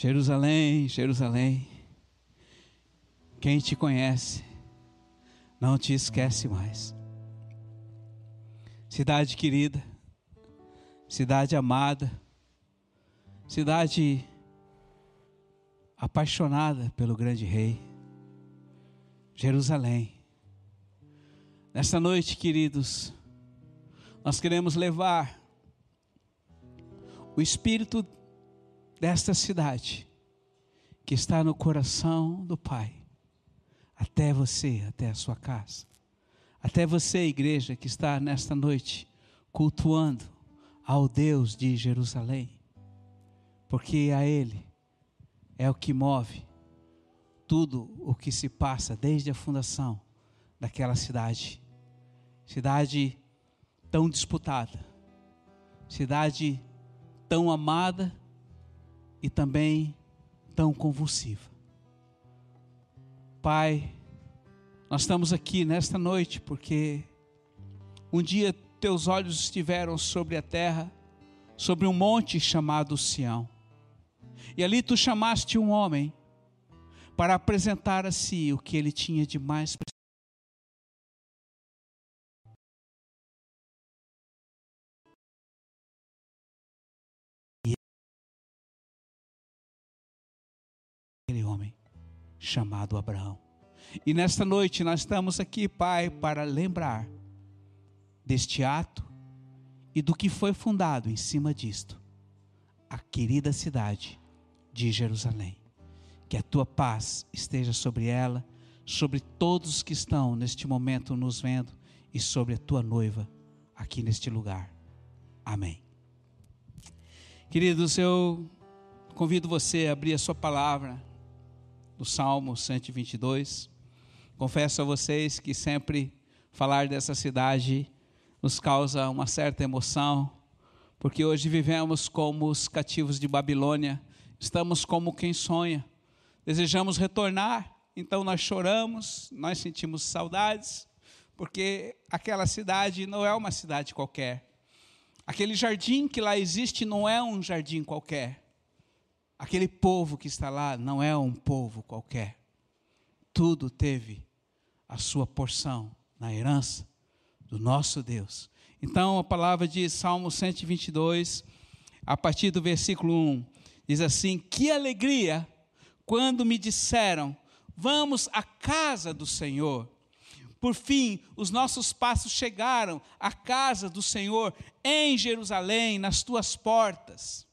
Jerusalém, Jerusalém, quem te conhece não te esquece mais. Cidade querida, cidade amada, cidade apaixonada pelo grande rei, Jerusalém. Nesta noite, queridos, nós queremos levar o espírito desta cidade que está no coração do Pai até você, até a sua casa, até você, igreja, que está nesta noite cultuando ao Deus de Jerusalém, porque a Ele é o que move tudo o que se passa desde a fundação daquela cidade. Cidade tão disputada, cidade tão amada e também tão convulsiva. Pai, nós estamos aqui nesta noite porque um dia teus olhos estiveram sobre a terra, sobre um monte chamado Sião. E ali tu chamaste um homem para apresentar a si o que ele tinha de mais aquele homem chamado Abraão. E nesta noite nós estamos aqui, Pai, para lembrar deste ato e do que foi fundado em cima disto, a querida cidade de Jerusalém. Que a tua paz esteja sobre ela, sobre todos que estão neste momento nos vendo e sobre a tua noiva aqui neste lugar. Amém. Queridos, eu convido você a abrir a sua palavra do Salmo 122. Confesso a vocês que sempre falar dessa cidade nos causa uma certa emoção, porque hoje vivemos como os cativos de Babilônia, estamos como quem sonha, desejamos retornar, então nós choramos, nós sentimos saudades, porque aquela cidade não é uma cidade qualquer. Aquele jardim que lá existe não é um jardim qualquer. Aquele povo que está lá não é um povo qualquer. Tudo teve a sua porção na herança do nosso Deus. Então a palavra de Salmo 122, a partir do versículo 1, diz assim: Que alegria quando me disseram, vamos à casa do Senhor. Por fim, os nossos passos chegaram à casa do Senhor em Jerusalém, nas tuas portas.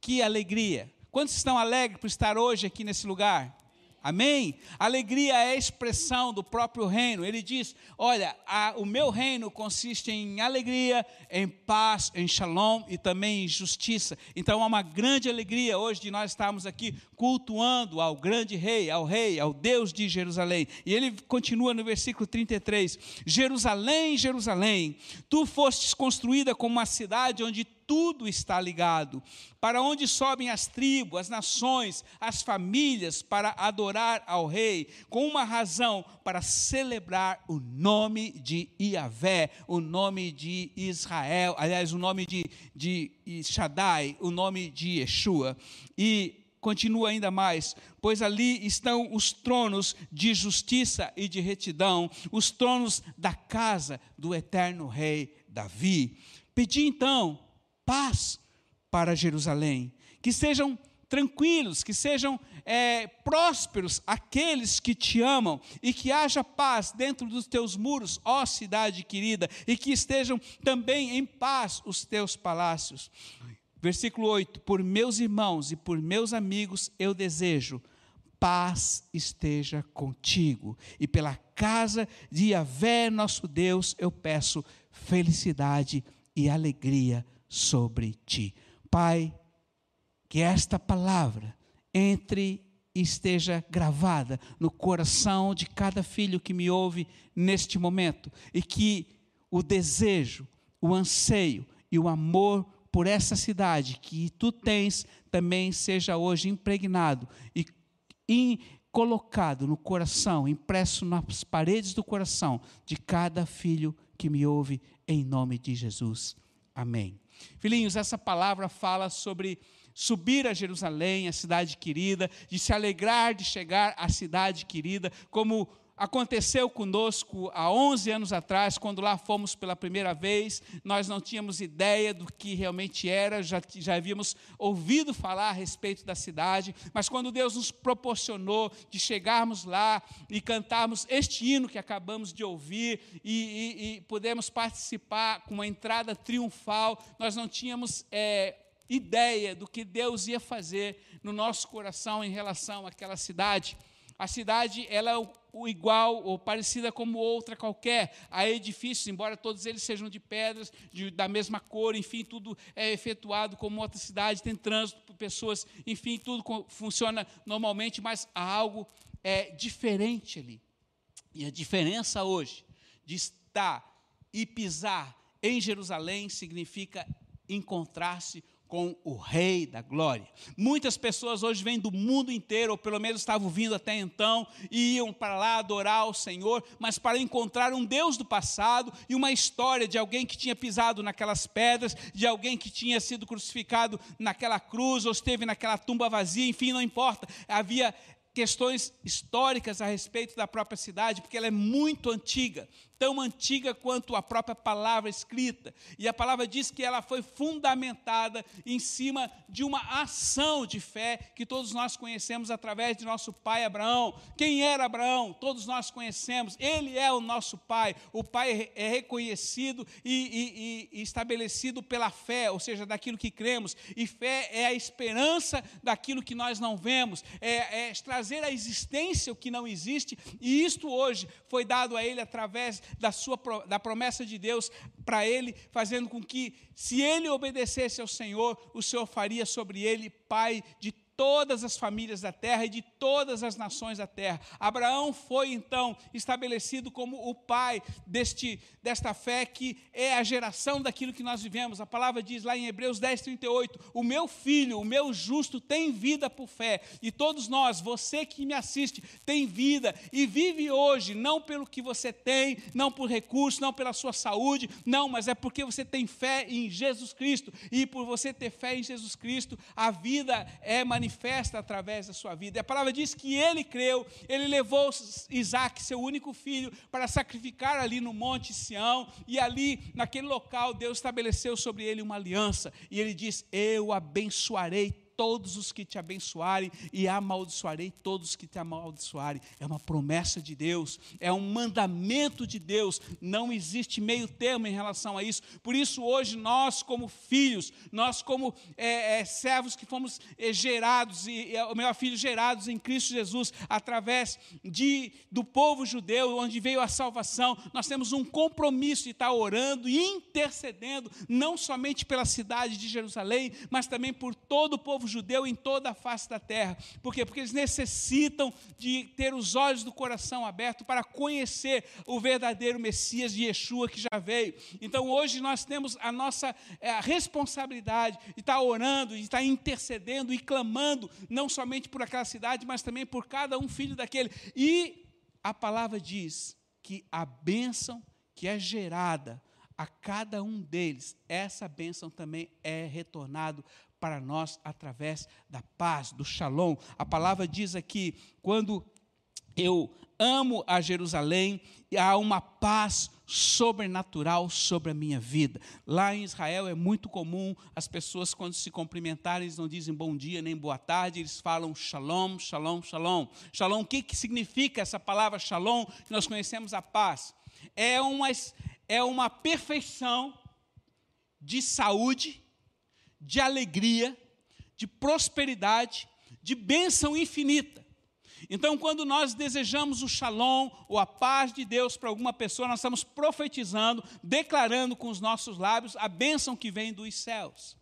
Que alegria! Quantos estão alegres por estar hoje aqui nesse lugar? Amém? Alegria é a expressão do próprio reino. Ele diz: Olha, a, o meu reino consiste em alegria, em paz, em shalom e também em justiça. Então há uma grande alegria hoje de nós estarmos aqui cultuando ao grande rei, ao rei, ao Deus de Jerusalém. E ele continua no versículo 33: Jerusalém, Jerusalém, tu fostes construída como uma cidade onde tudo está ligado. Para onde sobem as tribos, as nações, as famílias para adorar ao rei, com uma razão para celebrar o nome de Iavé, o nome de Israel, aliás, o nome de, de Shaddai, o nome de Yeshua. E continua ainda mais, pois ali estão os tronos de justiça e de retidão, os tronos da casa do eterno rei Davi. Pedi então paz para Jerusalém, que sejam tranquilos, que sejam é, prósperos aqueles que te amam, e que haja paz dentro dos teus muros, ó cidade querida, e que estejam também em paz os teus palácios. Versículo 8: Por meus irmãos e por meus amigos eu desejo, paz esteja contigo, e pela casa de Yahvé, nosso Deus, eu peço felicidade e alegria sobre ti. Pai, que esta palavra entre e esteja gravada no coração de cada filho que me ouve neste momento e que o desejo, o anseio e o amor por essa cidade que tu tens também seja hoje impregnado e, colocado no coração, impresso nas paredes do coração de cada filho que me ouve em nome de Jesus. Amém. Filhinhos, essa palavra fala sobre subir a Jerusalém, a cidade querida, de se alegrar de chegar à cidade querida, como aconteceu conosco há 11 anos atrás, quando lá fomos pela primeira vez, nós não tínhamos ideia do que realmente era, já, já havíamos ouvido falar a respeito da cidade, mas quando Deus nos proporcionou de chegarmos lá e cantarmos este hino que acabamos de ouvir e, e, e pudemos participar com uma entrada triunfal, nós não tínhamos. É, ideia do que Deus ia fazer no nosso coração em relação àquela cidade. A cidade ela é o igual ou parecida como outra qualquer. Há edifícios, embora todos eles sejam de pedras, de, da mesma cor, enfim, tudo é efetuado como outra cidade, tem trânsito pessoas, enfim, tudo funciona normalmente, mas há algo é, diferente ali. E a diferença hoje de estar e pisar em Jerusalém significa encontrar-se com o Rei da Glória. Muitas pessoas hoje vêm do mundo inteiro, ou pelo menos estavam vindo até então, e iam para lá adorar o Senhor, mas para encontrar um Deus do passado e uma história de alguém que tinha pisado naquelas pedras, de alguém que tinha sido crucificado naquela cruz, ou esteve naquela tumba vazia, enfim, não importa. Havia questões históricas a respeito da própria cidade, porque ela é muito antiga tão antiga quanto a própria palavra escrita. E a palavra diz que ela foi fundamentada em cima de uma ação de fé que todos nós conhecemos através de nosso pai Abraão. Quem era Abraão? Todos nós conhecemos. Ele é o nosso pai. O pai é reconhecido e, e, e estabelecido pela fé, ou seja, daquilo que cremos. E fé é a esperança daquilo que nós não vemos, é, é trazer à existência o que não existe. E isto hoje foi dado a ele através da, sua, da promessa de Deus para ele, fazendo com que, se ele obedecesse ao Senhor, o Senhor faria sobre ele pai de todas as famílias da terra e de todas as nações da terra. Abraão foi então estabelecido como o pai deste, desta fé que é a geração daquilo que nós vivemos. A palavra diz lá em Hebreus 10, 38: O meu filho, o meu justo, tem vida por fé. E todos nós, você que me assiste, tem vida e vive hoje, não pelo que você tem, não por recursos, não pela sua saúde, não, mas é porque você tem fé em Jesus Cristo. E por você ter fé em Jesus Cristo, a vida é manifestada manifesta através da sua vida. A palavra diz que ele creu, ele levou Isaac, seu único filho, para sacrificar ali no Monte Sião, e ali, naquele local, Deus estabeleceu sobre ele uma aliança, e ele diz: Eu abençoarei todos os que te abençoarem e amaldiçoarei todos os que te amaldiçoarem. É uma promessa de Deus, é um mandamento de Deus. Não existe meio termo em relação a isso. Por isso, hoje, nós, como filhos, nós, como é, é, servos que fomos é, gerados, e o meu filho gerados em Cristo Jesus, através de, do povo judeu, onde veio a salvação, nós temos um compromisso de estar orando e intercedendo, não somente pela cidade de Jerusalém, mas também por todo o povo povo judeu em toda a face da terra. Por quê? Porque eles necessitam de ter os olhos do coração abertos para conhecer o verdadeiro Messias de Yeshua que já veio. Então hoje nós temos a nossa é, a responsabilidade de estar orando, de estar intercedendo e clamando, não somente por aquela cidade, mas também por cada um filho daquele. E a palavra diz que a bênção que é gerada a cada um deles, essa bênção também é retornado para nós através da paz, do shalom. A palavra diz aqui: quando eu amo a Jerusalém, há uma paz sobrenatural sobre a minha vida. Lá em Israel é muito comum as pessoas, quando se cumprimentarem, eles não dizem bom dia nem boa tarde, eles falam shalom, shalom, shalom. Shalom, o que, que significa essa palavra shalom? Que nós conhecemos a paz. É uma, é uma perfeição de saúde, de alegria, de prosperidade, de bênção infinita. Então, quando nós desejamos o shalom ou a paz de Deus para alguma pessoa, nós estamos profetizando, declarando com os nossos lábios a bênção que vem dos céus.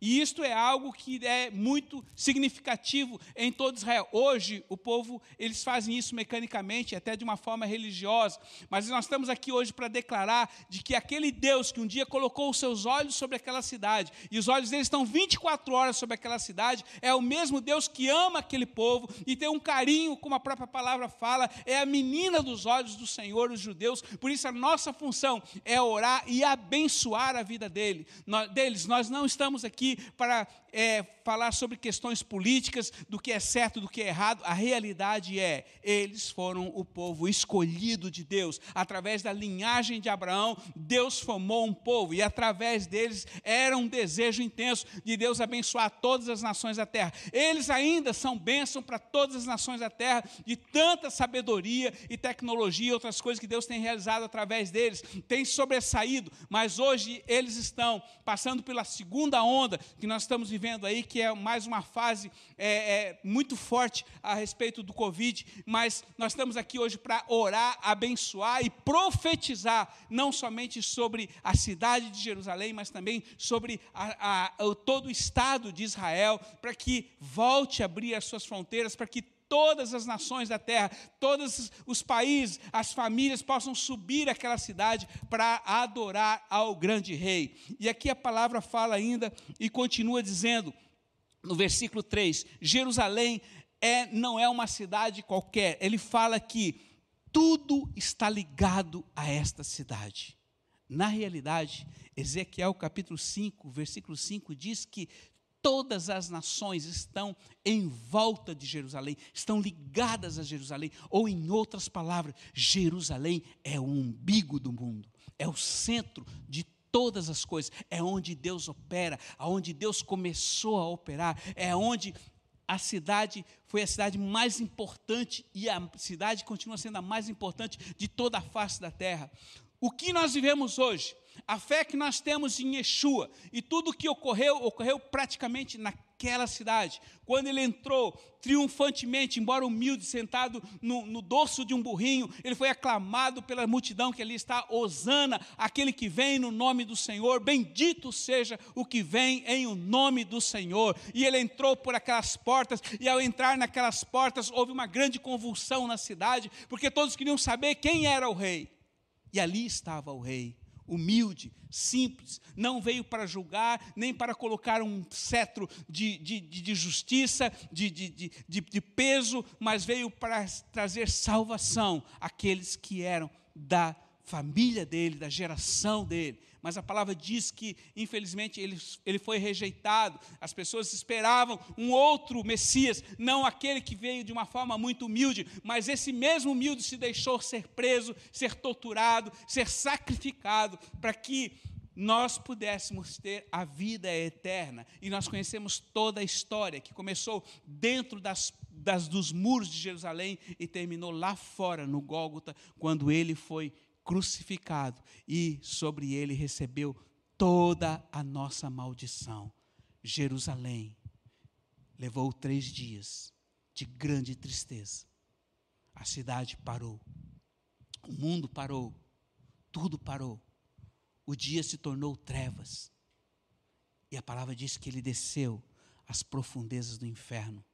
E isto é algo que é muito significativo em todo Israel. Hoje, o povo, eles fazem isso mecanicamente, até de uma forma religiosa. Mas nós estamos aqui hoje para declarar de que aquele Deus que um dia colocou os seus olhos sobre aquela cidade, e os olhos deles estão 24 horas sobre aquela cidade, é o mesmo Deus que ama aquele povo e tem um carinho, como a própria palavra fala, é a menina dos olhos do Senhor, os judeus. Por isso, a nossa função é orar e abençoar a vida dele, deles. Nós não estamos aqui para é, falar sobre questões políticas, do que é certo, do que é errado. A realidade é, eles foram o povo escolhido de Deus. Através da linhagem de Abraão, Deus formou um povo, e através deles era um desejo intenso de Deus abençoar todas as nações da terra. Eles ainda são bênção para todas as nações da terra, de tanta sabedoria e tecnologia e outras coisas que Deus tem realizado através deles, tem sobressaído, mas hoje eles estão passando pela segunda onda que nós estamos vivendo aí, que é mais uma fase é, é, muito forte a respeito do Covid, mas nós estamos aqui hoje para orar, abençoar e profetizar, não somente sobre a cidade de Jerusalém, mas também sobre a, a, todo o estado de Israel, para que volte a abrir as suas fronteiras, para que todas as nações da terra, todos os países, as famílias possam subir àquela cidade para adorar ao grande rei. E aqui a palavra fala ainda e continua dizendo, no versículo 3, Jerusalém é, não é uma cidade qualquer. Ele fala que tudo está ligado a esta cidade. Na realidade, Ezequiel capítulo 5, versículo 5 diz que Todas as nações estão em volta de Jerusalém, estão ligadas a Jerusalém, ou em outras palavras, Jerusalém é o umbigo do mundo, é o centro de todas as coisas, é onde Deus opera, aonde Deus começou a operar, é onde a cidade foi a cidade mais importante e a cidade continua sendo a mais importante de toda a face da terra. O que nós vivemos hoje a fé que nós temos em Yeshua e tudo o que ocorreu, ocorreu praticamente naquela cidade. Quando ele entrou triunfantemente, embora humilde, sentado no, no dorso de um burrinho, ele foi aclamado pela multidão que ali está, Osana, aquele que vem no nome do Senhor, bendito seja o que vem em o nome do Senhor. E ele entrou por aquelas portas, e ao entrar naquelas portas, houve uma grande convulsão na cidade, porque todos queriam saber quem era o rei. E ali estava o rei humilde, simples, não veio para julgar, nem para colocar um cetro de, de, de justiça, de, de, de, peso, mas veio para trazer salvação àqueles que eram da família dele, da geração dele mas a palavra diz que, infelizmente, ele, ele foi rejeitado. As pessoas esperavam um outro Messias, não aquele que veio de uma forma muito humilde, mas esse mesmo humilde se deixou ser preso, ser torturado, ser sacrificado, para que nós pudéssemos ter a vida eterna. E nós conhecemos toda a história que começou dentro das, das, dos muros de Jerusalém e terminou lá fora, no Gólgota, quando ele foi crucificado e sobre ele recebeu toda a nossa maldição. Jerusalém levou três dias de grande tristeza. A cidade parou, o mundo parou, tudo parou. O dia se tornou trevas. E a palavra diz que ele desceu às profundezas do inferno.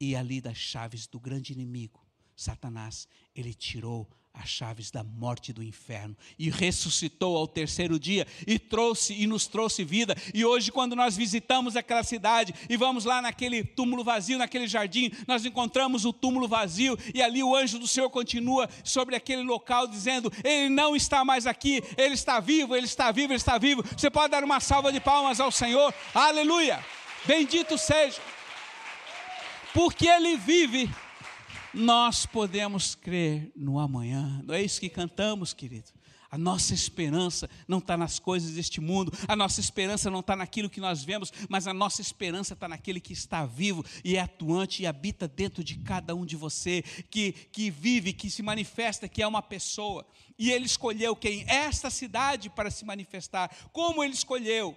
E ali das chaves do grande inimigo, Satanás, ele tirou as chaves da morte e do inferno e ressuscitou ao terceiro dia e trouxe e nos trouxe vida. E hoje quando nós visitamos aquela cidade e vamos lá naquele túmulo vazio, naquele jardim, nós encontramos o túmulo vazio e ali o anjo do Senhor continua sobre aquele local dizendo: "Ele não está mais aqui, ele está vivo, ele está vivo, ele está vivo". Você pode dar uma salva de palmas ao Senhor. Aleluia! Bendito seja. Porque ele vive nós podemos crer no amanhã. Não é isso que cantamos, querido? A nossa esperança não está nas coisas deste mundo, a nossa esperança não está naquilo que nós vemos, mas a nossa esperança está naquele que está vivo e é atuante e habita dentro de cada um de você, que, que vive, que se manifesta, que é uma pessoa. E ele escolheu quem? Esta cidade para se manifestar. Como ele escolheu?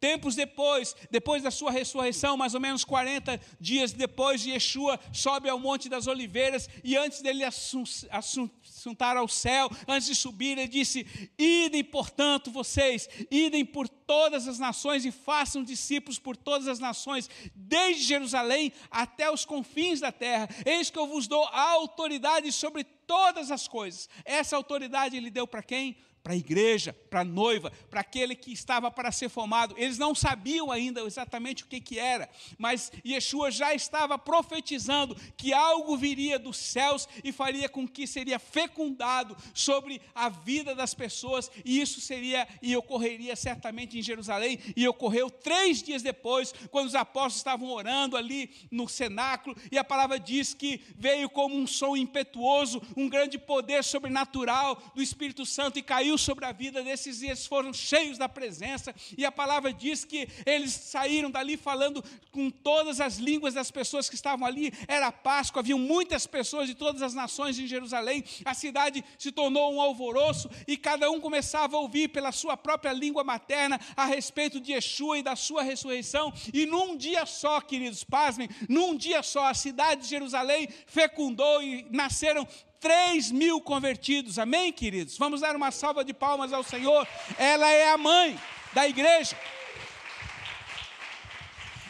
Tempos depois, depois da sua ressurreição, mais ou menos 40 dias depois, Yeshua sobe ao Monte das Oliveiras e antes dele assuntar ao céu, antes de subir, ele disse: Idem, portanto, vocês, idem por todas as nações e façam discípulos por todas as nações, desde Jerusalém até os confins da terra. Eis que eu vos dou autoridade sobre todas as coisas. Essa autoridade ele deu para quem? Para a igreja, para a noiva, para aquele que estava para ser formado. Eles não sabiam ainda exatamente o que, que era, mas Yeshua já estava profetizando que algo viria dos céus e faria com que seria fecundado sobre a vida das pessoas, e isso seria e ocorreria certamente em Jerusalém, e ocorreu três dias depois, quando os apóstolos estavam orando ali no cenáculo, e a palavra diz que veio como um som impetuoso, um grande poder sobrenatural do Espírito Santo e caiu sobre a vida desses, e eles foram cheios da presença, e a palavra diz que eles saíram dali falando com todas as línguas das pessoas que estavam ali, era Páscoa, havia muitas pessoas de todas as nações em Jerusalém, a cidade se tornou um alvoroço, e cada um começava a ouvir pela sua própria língua materna a respeito de Yeshua e da sua ressurreição, e num dia só, queridos, pasmem, num dia só, a cidade de Jerusalém fecundou e nasceram 3 mil convertidos, amém, queridos? Vamos dar uma salva de palmas ao Senhor. Ela é a mãe da igreja.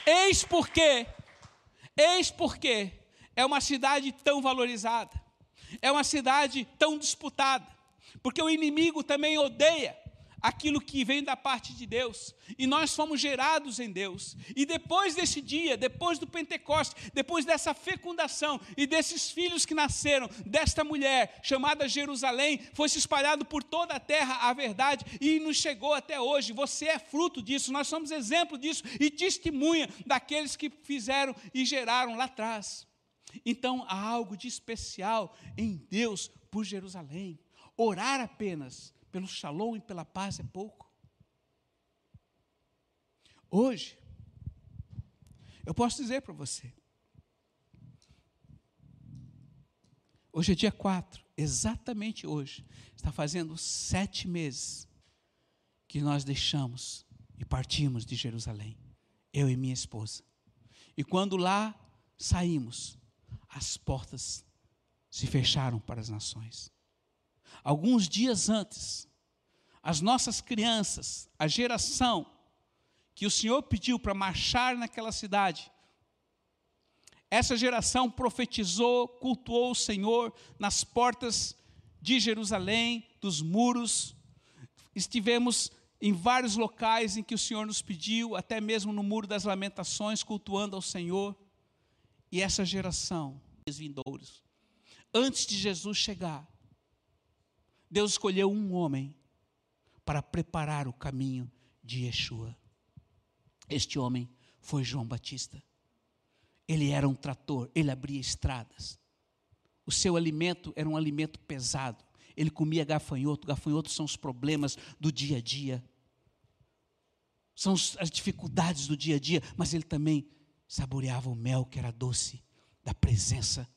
Eis porque, eis porque é uma cidade tão valorizada, é uma cidade tão disputada, porque o inimigo também odeia aquilo que vem da parte de Deus, e nós fomos gerados em Deus. E depois desse dia, depois do Pentecoste, depois dessa fecundação e desses filhos que nasceram desta mulher chamada Jerusalém, foi se espalhado por toda a terra a verdade e nos chegou até hoje. Você é fruto disso, nós somos exemplo disso e testemunha daqueles que fizeram e geraram lá atrás. Então há algo de especial em Deus por Jerusalém. Orar apenas pelo shalom e pela paz é pouco. Hoje, eu posso dizer para você, hoje é dia 4, exatamente hoje, está fazendo sete meses que nós deixamos e partimos de Jerusalém, eu e minha esposa. E quando lá saímos, as portas se fecharam para as nações. Alguns dias antes, as nossas crianças, a geração que o Senhor pediu para marchar naquela cidade, essa geração profetizou, cultuou o Senhor nas portas de Jerusalém, dos muros. Estivemos em vários locais em que o Senhor nos pediu, até mesmo no Muro das Lamentações, cultuando ao Senhor. E essa geração, os vindouros, antes de Jesus chegar, Deus escolheu um homem para preparar o caminho de Yeshua. Este homem foi João Batista. Ele era um trator, ele abria estradas. O seu alimento era um alimento pesado. Ele comia gafanhoto, gafanhotos são os problemas do dia a dia. São as dificuldades do dia a dia, mas ele também saboreava o mel que era doce da presença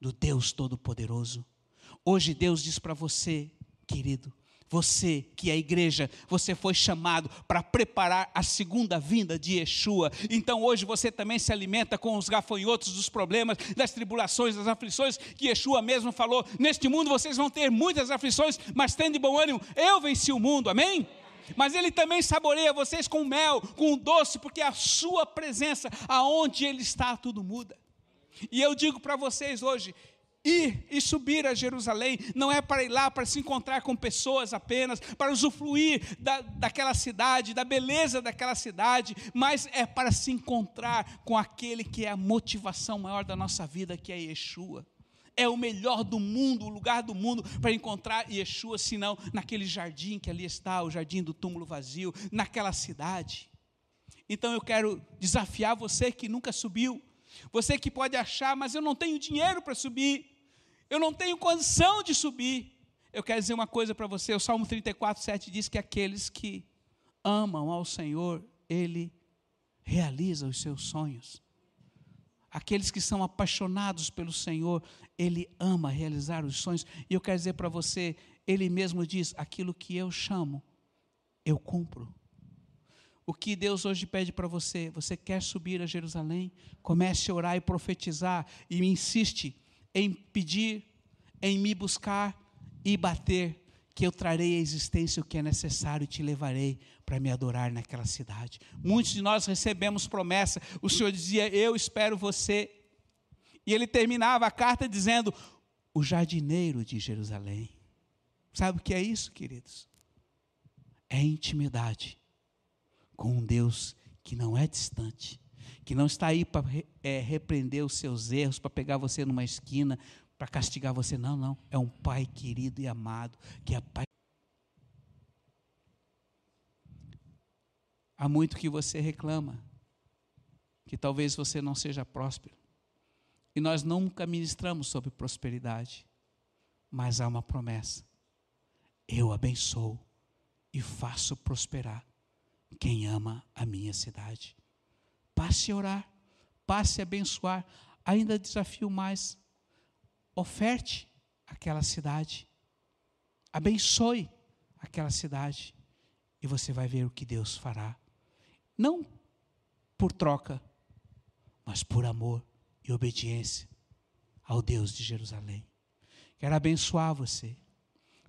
do Deus Todo-Poderoso. Hoje Deus diz para você, querido, você que é a igreja, você foi chamado para preparar a segunda vinda de Yeshua. Então hoje você também se alimenta com os gafanhotos dos problemas, das tribulações, das aflições, que Yeshua mesmo falou: Neste mundo vocês vão ter muitas aflições, mas tende bom ânimo, eu venci o mundo, amém? Mas ele também saboreia vocês com mel, com doce, porque a sua presença, aonde ele está, tudo muda. E eu digo para vocês hoje, ir e subir a Jerusalém não é para ir lá para se encontrar com pessoas apenas, para usufruir da, daquela cidade, da beleza daquela cidade, mas é para se encontrar com aquele que é a motivação maior da nossa vida, que é Yeshua. É o melhor do mundo, o lugar do mundo para encontrar Yeshua, senão naquele jardim que ali está, o jardim do túmulo vazio, naquela cidade. Então eu quero desafiar você que nunca subiu, você que pode achar, mas eu não tenho dinheiro para subir eu não tenho condição de subir. Eu quero dizer uma coisa para você: o Salmo 34, 7 diz que aqueles que amam ao Senhor, Ele realiza os seus sonhos. Aqueles que são apaixonados pelo Senhor, Ele ama realizar os sonhos. E eu quero dizer para você: Ele mesmo diz: aquilo que eu chamo, eu cumpro. O que Deus hoje pede para você? Você quer subir a Jerusalém? Comece a orar e profetizar, e insiste em pedir, em me buscar e bater, que eu trarei à existência o que é necessário e te levarei para me adorar naquela cidade. Muitos de nós recebemos promessa, o Senhor dizia: Eu espero você. E ele terminava a carta dizendo: O jardineiro de Jerusalém. Sabe o que é isso, queridos? É intimidade com um Deus que não é distante, que não está aí para é, repreender os seus erros, para pegar você numa esquina, para castigar você. Não, não. É um Pai querido e amado, que é Pai. Há muito que você reclama, que talvez você não seja próspero. E nós nunca ministramos sobre prosperidade, mas há uma promessa: eu abençoo e faço prosperar quem ama a minha cidade. Passe a orar, passe a abençoar. Ainda desafio mais: oferte aquela cidade, abençoe aquela cidade, e você vai ver o que Deus fará. Não por troca, mas por amor e obediência ao Deus de Jerusalém. Quero abençoar você,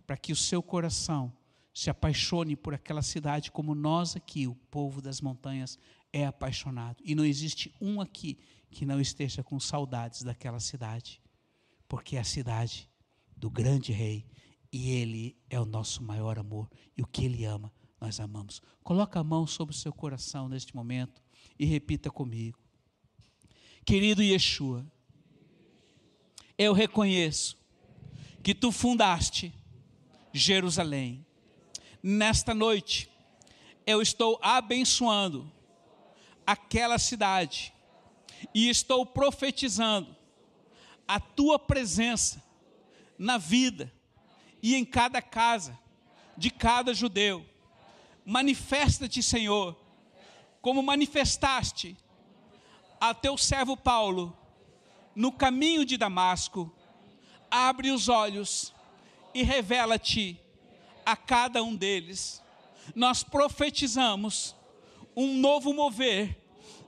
para que o seu coração se apaixone por aquela cidade como nós aqui, o povo das montanhas, é apaixonado. E não existe um aqui que não esteja com saudades daquela cidade, porque é a cidade do grande rei e ele é o nosso maior amor e o que ele ama, nós amamos. Coloca a mão sobre o seu coração neste momento e repita comigo. Querido Yeshua, eu reconheço que tu fundaste Jerusalém. Nesta noite, eu estou abençoando aquela cidade e estou profetizando a tua presença na vida e em cada casa de cada judeu. Manifesta-te, Senhor, como manifestaste a teu servo Paulo no caminho de Damasco. Abre os olhos e revela-te a cada um deles. Nós profetizamos um novo mover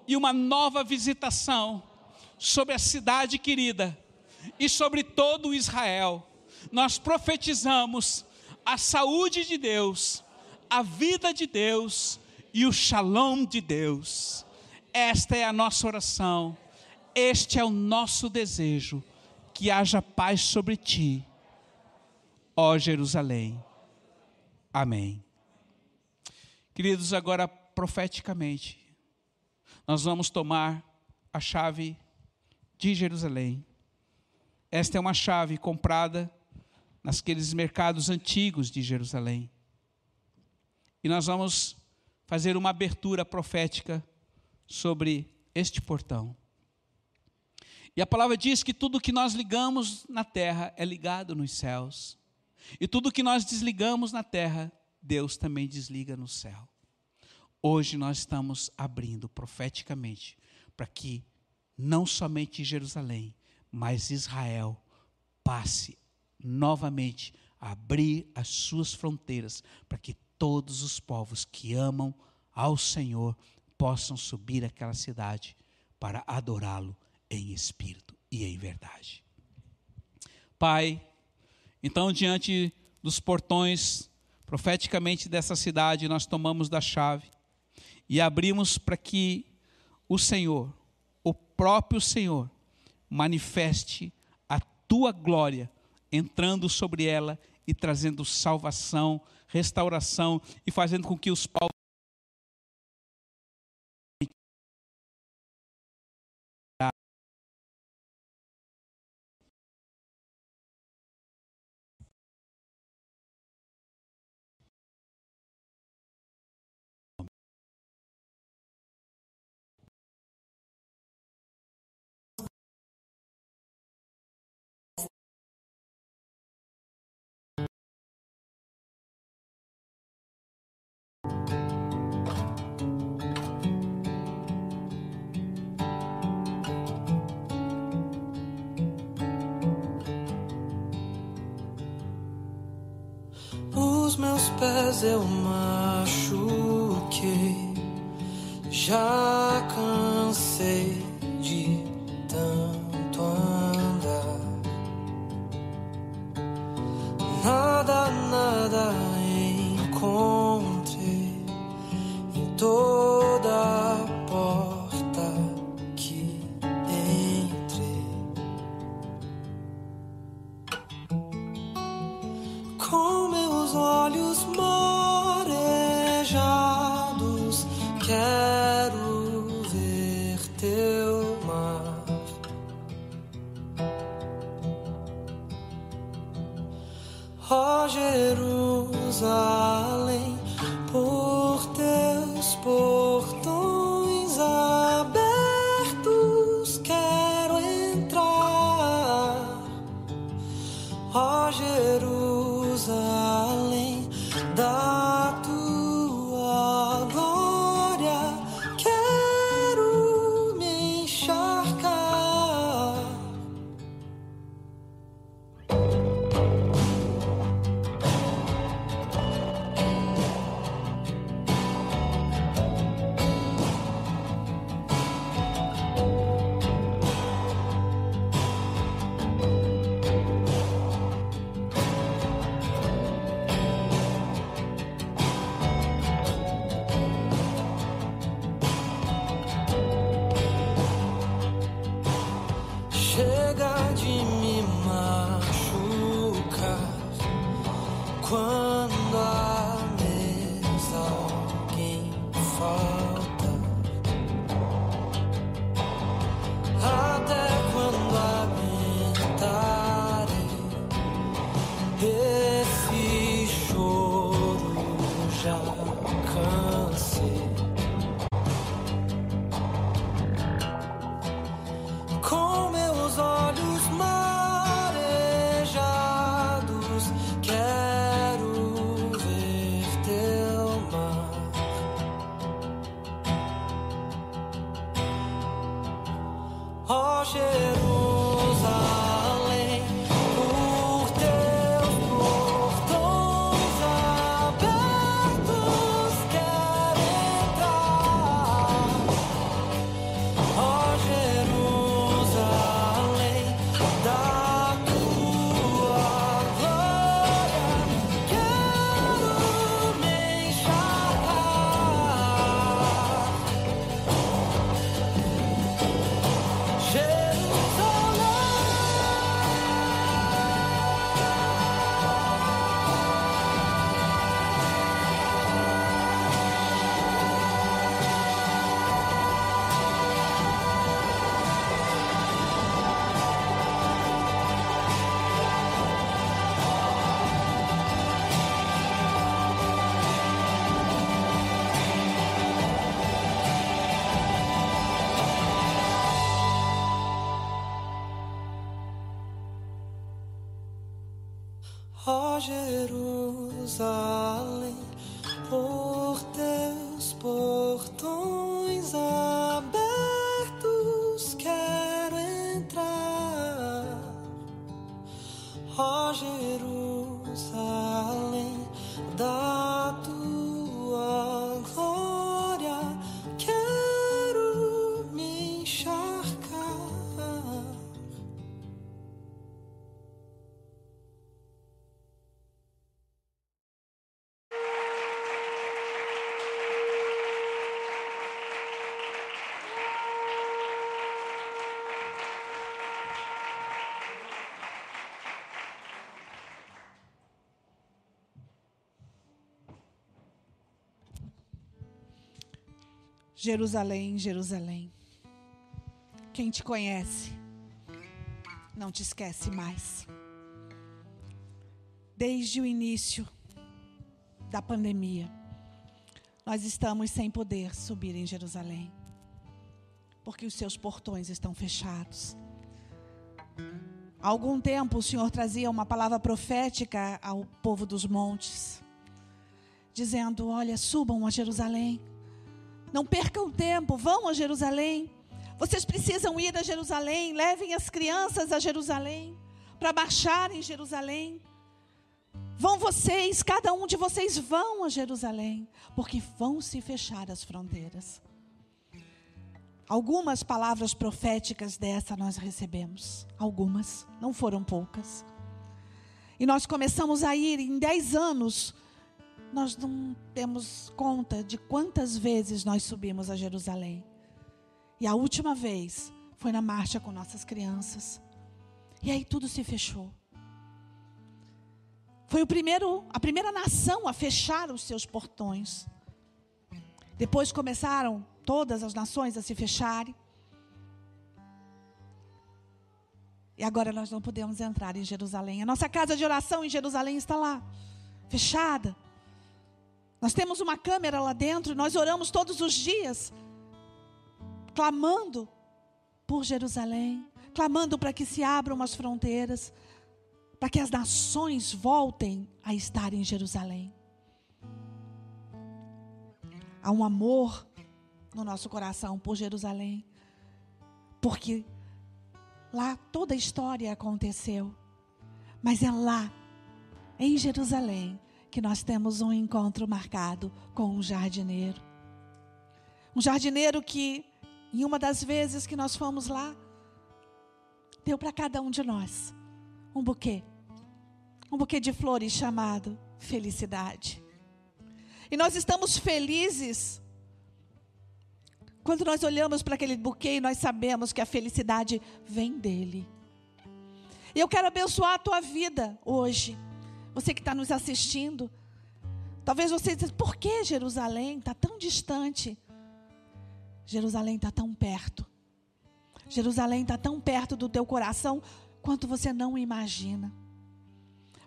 e uma nova visitação sobre a cidade querida e sobre todo Israel. Nós profetizamos a saúde de Deus, a vida de Deus e o shalom de Deus. Esta é a nossa oração, este é o nosso desejo, que haja paz sobre ti, ó Jerusalém. Amém. Queridos, agora profeticamente, nós vamos tomar a chave de Jerusalém. Esta é uma chave comprada naqueles mercados antigos de Jerusalém. E nós vamos fazer uma abertura profética sobre este portão. E a palavra diz que tudo que nós ligamos na terra é ligado nos céus. E tudo que nós desligamos na terra, Deus também desliga no céu. Hoje nós estamos abrindo profeticamente para que não somente Jerusalém, mas Israel passe novamente a abrir as suas fronteiras para que todos os povos que amam ao Senhor possam subir àquela cidade para adorá-lo em espírito e em verdade. Pai, então diante dos portões profeticamente dessa cidade, nós tomamos da chave e abrimos para que o Senhor, o próprio Senhor, manifeste a tua glória entrando sobre ela e trazendo salvação, restauração e fazendo com que os meus pés eu machuquei, já cansei Ó Jerusalém, Ó Jerusalém, Jerusalém. Quem te conhece não te esquece mais. Desde o início da pandemia, nós estamos sem poder subir em Jerusalém, porque os seus portões estão fechados. Há algum tempo o Senhor trazia uma palavra profética ao povo dos montes, dizendo: Olha, subam a Jerusalém. Não percam tempo, vão a Jerusalém. Vocês precisam ir a Jerusalém, levem as crianças a Jerusalém, para marchar em Jerusalém. Vão vocês, cada um de vocês vão a Jerusalém, porque vão se fechar as fronteiras. Algumas palavras proféticas dessa nós recebemos. Algumas, não foram poucas. E nós começamos a ir em 10 anos. Nós não temos conta de quantas vezes nós subimos a Jerusalém. E a última vez foi na marcha com nossas crianças. E aí tudo se fechou. Foi o primeiro, a primeira nação a fechar os seus portões. Depois começaram todas as nações a se fecharem. E agora nós não podemos entrar em Jerusalém. A nossa casa de oração em Jerusalém está lá, fechada. Nós temos uma câmera lá dentro, nós oramos todos os dias, clamando por Jerusalém, clamando para que se abram as fronteiras, para que as nações voltem a estar em Jerusalém. Há um amor no nosso coração por Jerusalém, porque lá toda a história aconteceu, mas é lá, em Jerusalém, que nós temos um encontro marcado com um jardineiro. Um jardineiro que, em uma das vezes que nós fomos lá, deu para cada um de nós um buquê. Um buquê de flores chamado felicidade. E nós estamos felizes quando nós olhamos para aquele buquê e nós sabemos que a felicidade vem dele. E eu quero abençoar a tua vida hoje. Você que está nos assistindo. Talvez você diga, por que Jerusalém está tão distante? Jerusalém está tão perto. Jerusalém está tão perto do teu coração quanto você não imagina.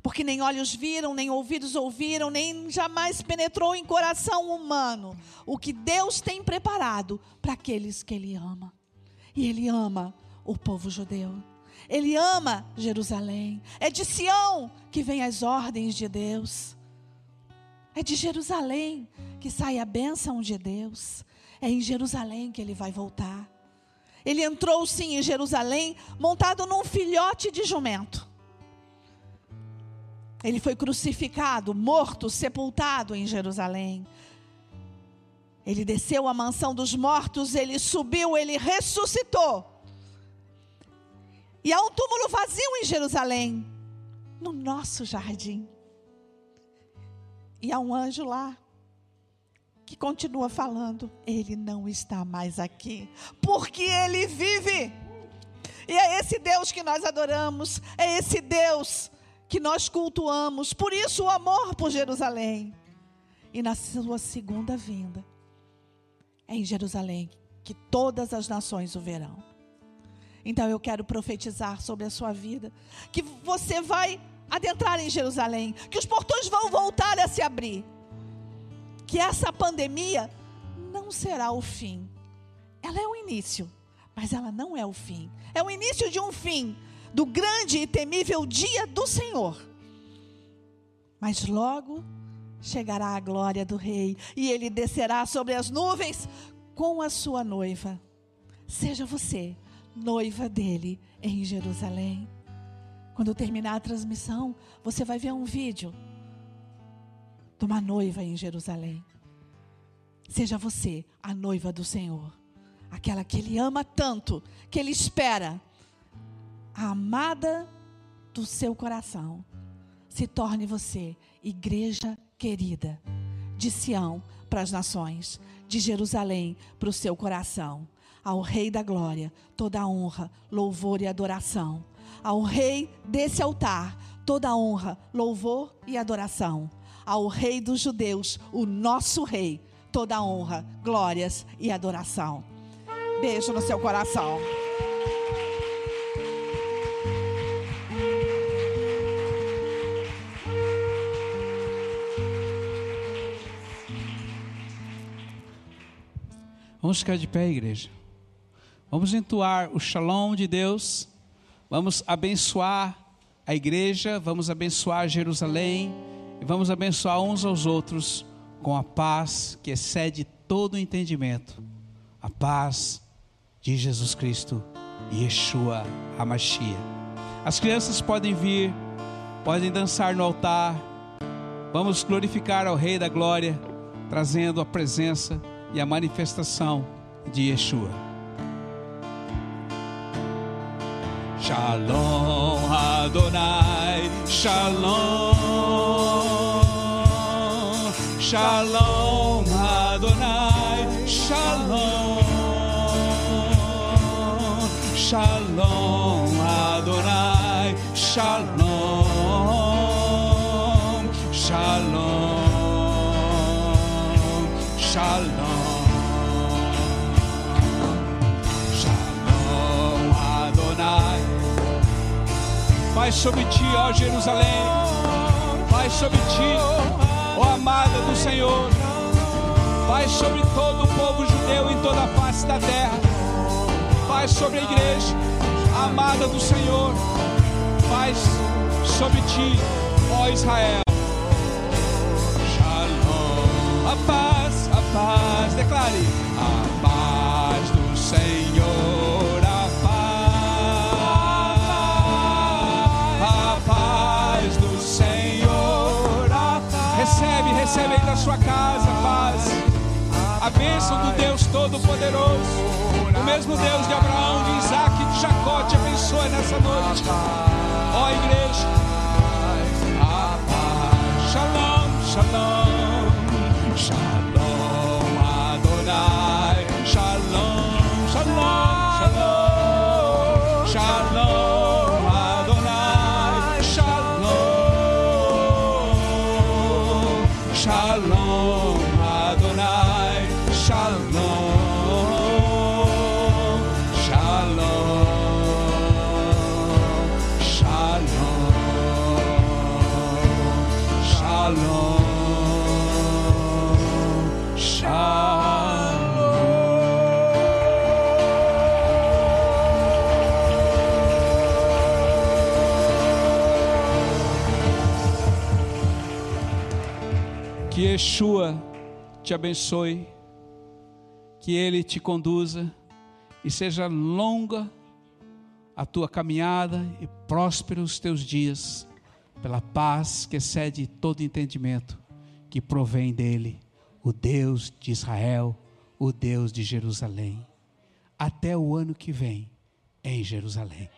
Porque nem olhos viram, nem ouvidos ouviram, nem jamais penetrou em coração humano o que Deus tem preparado para aqueles que Ele ama. E Ele ama o povo judeu. Ele ama Jerusalém. É de Sião que vem as ordens de Deus. É de Jerusalém que sai a bênção de Deus. É em Jerusalém que ele vai voltar. Ele entrou sim em Jerusalém montado num filhote de jumento. Ele foi crucificado, morto, sepultado em Jerusalém. Ele desceu à mansão dos mortos, ele subiu, ele ressuscitou. E há um túmulo vazio em Jerusalém, no nosso jardim. E há um anjo lá que continua falando: Ele não está mais aqui, porque Ele vive. E é esse Deus que nós adoramos, é esse Deus que nós cultuamos. Por isso o amor por Jerusalém. E na sua segunda vinda, é em Jerusalém que todas as nações o verão. Então eu quero profetizar sobre a sua vida que você vai adentrar em Jerusalém, que os portões vão voltar a se abrir. Que essa pandemia não será o fim. Ela é o início, mas ela não é o fim. É o início de um fim do grande e temível dia do Senhor. Mas logo chegará a glória do rei e ele descerá sobre as nuvens com a sua noiva. Seja você noiva dele em Jerusalém. Quando terminar a transmissão, você vai ver um vídeo de uma noiva em Jerusalém. Seja você a noiva do Senhor, aquela que Ele ama tanto, que Ele espera, a amada do seu coração. Se torne você igreja querida de Sião para as nações, de Jerusalém para o seu coração ao Rei da Glória toda a honra, louvor e adoração. Ao Rei desse altar toda a honra, louvor e adoração. Ao Rei dos Judeus, o nosso Rei, toda a honra, glórias e adoração. Beijo no seu coração. Vamos ficar de pé, igreja. Vamos entoar o shalom de Deus, vamos abençoar a igreja, vamos abençoar Jerusalém. E vamos abençoar uns aos outros com a paz que excede todo o entendimento, a paz de Jesus Cristo, Yeshua Hamashia. As crianças podem vir, podem dançar no altar, vamos glorificar ao Rei da Glória, trazendo a presença e a manifestação de Yeshua. Shalom Adonai, Shalom, Shalom Adonai, Shalom, Shalom Adonai, Shalom, Shalom, Shalom. Paz sobre ti, ó Jerusalém. Paz sobre ti, ó amada do Senhor. Paz sobre todo o povo judeu em toda a face da terra. Paz sobre a igreja, amada do Senhor. Paz sobre ti, ó Israel. Shalom. A paz, a paz. Declare. A paz do Senhor. Recebe, aí da sua casa, paz. A bênção do Deus Todo-Poderoso. O mesmo Deus de Abraão, de Isaac e de Jacó te abençoe nessa noite. Ó igreja. A. Shalom, shalom. Shalom Adonai. Shalom, shalom, shalom. Shalom Yeshua te abençoe, que Ele te conduza e seja longa a tua caminhada e prósperos os teus dias, pela paz que excede todo entendimento, que provém dele, o Deus de Israel, o Deus de Jerusalém. Até o ano que vem, em Jerusalém.